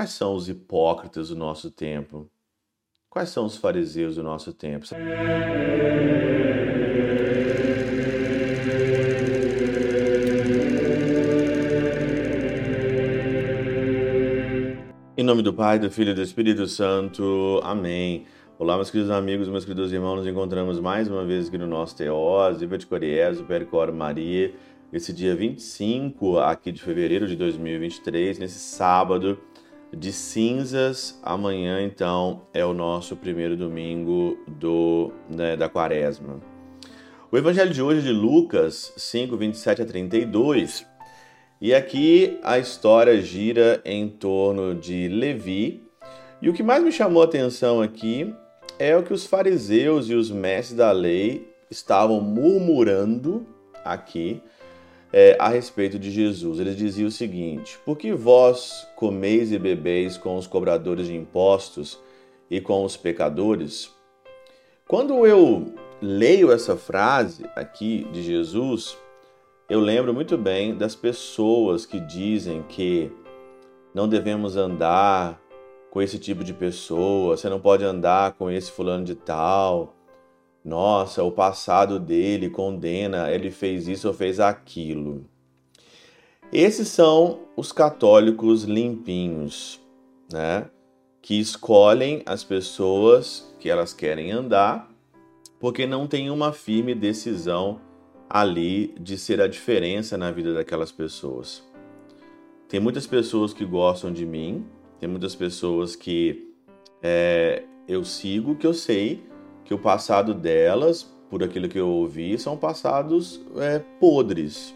Quais são os hipócritas do nosso tempo? Quais são os fariseus do nosso tempo? Em nome do Pai, do Filho e do Espírito Santo. Amém. Olá, meus queridos amigos, meus queridos irmãos, nos encontramos mais uma vez aqui no nosso Teós, Viva de Coriés, Percor Maria, esse dia 25 aqui de fevereiro de 2023, nesse sábado de cinzas. Amanhã, então, é o nosso primeiro domingo do, né, da quaresma. O evangelho de hoje é de Lucas 5, 27 a 32. E aqui a história gira em torno de Levi. E o que mais me chamou a atenção aqui é o que os fariseus e os mestres da lei estavam murmurando aqui é, a respeito de Jesus. Eles diziam o seguinte: Por que vós comeis e bebeis com os cobradores de impostos e com os pecadores? Quando eu leio essa frase aqui de Jesus, eu lembro muito bem das pessoas que dizem que não devemos andar com esse tipo de pessoa, você não pode andar com esse fulano de tal. Nossa, o passado dele condena, ele fez isso ou fez aquilo. Esses são os católicos limpinhos, né? Que escolhem as pessoas que elas querem andar, porque não tem uma firme decisão ali de ser a diferença na vida daquelas pessoas. Tem muitas pessoas que gostam de mim, tem muitas pessoas que é, eu sigo, que eu sei que o passado delas, por aquilo que eu ouvi, são passados é, podres,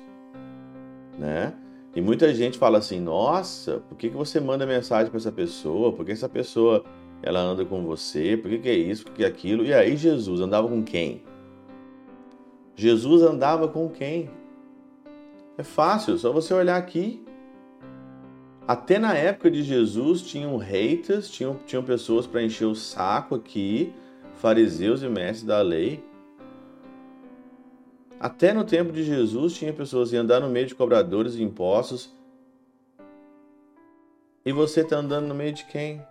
né? E muita gente fala assim: Nossa, por que, que você manda mensagem para essa pessoa? Por que essa pessoa ela anda com você? Por que, que é isso? Por que, é aquilo? E aí, Jesus andava com quem? Jesus andava com quem? É fácil, só você olhar aqui. Até na época de Jesus tinham haters, tinham, tinham pessoas para encher o saco aqui, fariseus e mestres da lei. Até no tempo de Jesus tinha pessoas que andar no meio de cobradores de impostos. E você está andando no meio de quem?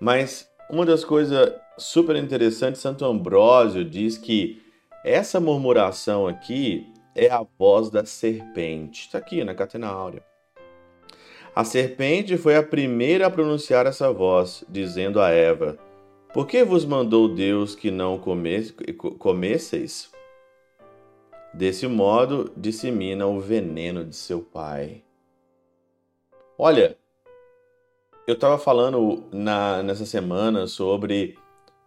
Mas uma das coisas super interessantes, Santo Ambrósio diz que essa murmuração aqui é a voz da serpente. Está aqui na Catena Áurea. A serpente foi a primeira a pronunciar essa voz, dizendo a Eva: Por que vos mandou Deus que não comesseis? Desse modo, dissemina o veneno de seu pai. Olha, eu estava falando na, nessa semana sobre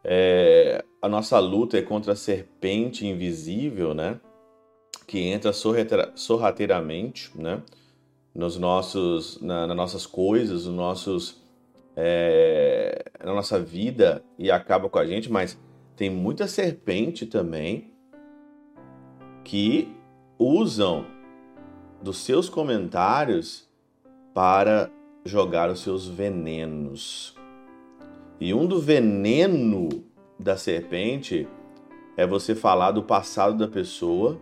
é, a nossa luta contra a serpente invisível, né? Que entra sorrateiramente, né? nos nossos, na, nas nossas coisas, nos nossos, é, na nossa vida e acaba com a gente, mas tem muita serpente também que usam dos seus comentários para jogar os seus venenos. E um do veneno da serpente é você falar do passado da pessoa,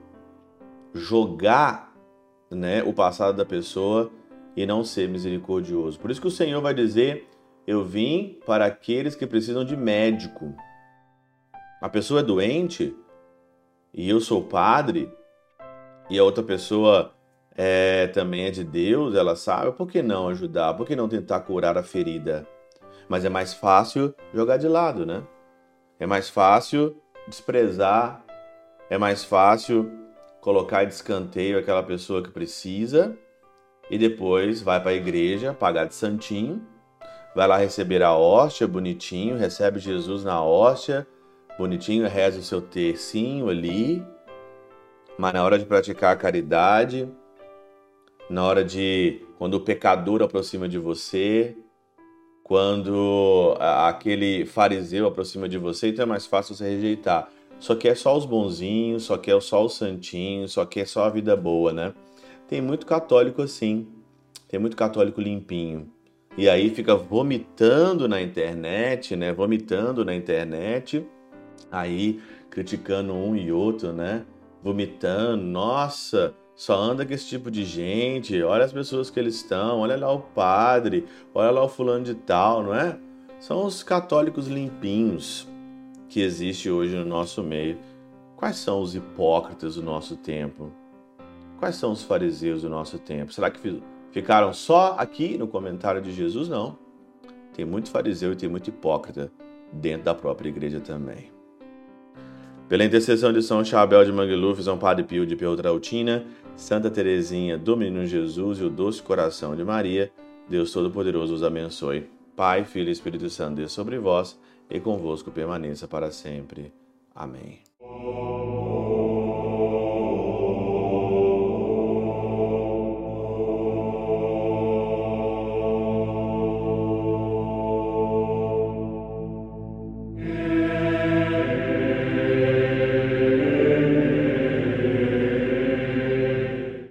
jogar né, o passado da pessoa e não ser misericordioso. Por isso que o Senhor vai dizer: Eu vim para aqueles que precisam de médico. A pessoa é doente e eu sou padre e a outra pessoa é, também é de Deus, ela sabe, por que não ajudar? Por que não tentar curar a ferida? Mas é mais fácil jogar de lado, né? É mais fácil desprezar, é mais fácil colocar de escanteio aquela pessoa que precisa e depois vai para a igreja pagar de santinho, vai lá receber a hóstia bonitinho, recebe Jesus na hóstia, bonitinho, reza o seu tercinho ali, mas na hora de praticar a caridade, na hora de quando o pecador aproxima de você, quando aquele fariseu aproxima de você, então é mais fácil você rejeitar só quer só os bonzinhos, só quer só os santinhos, só quer só a vida boa, né? Tem muito católico assim, tem muito católico limpinho. E aí fica vomitando na internet, né? Vomitando na internet, aí criticando um e outro, né? Vomitando, nossa, só anda com esse tipo de gente, olha as pessoas que eles estão, olha lá o padre, olha lá o fulano de tal, não é? São os católicos limpinhos que existe hoje no nosso meio. Quais são os hipócritas do nosso tempo? Quais são os fariseus do nosso tempo? Será que ficaram só aqui no comentário de Jesus? Não. Tem muito fariseu e tem muito hipócrita dentro da própria igreja também. Pela intercessão de São Chabel de Mangluf, São Padre Pio de Peltrautina, Santa Teresinha do Menino Jesus e o Doce Coração de Maria, Deus Todo-Poderoso os abençoe. Pai, Filho e Espírito Santo, Deus sobre vós e convosco permaneça para sempre. Amém.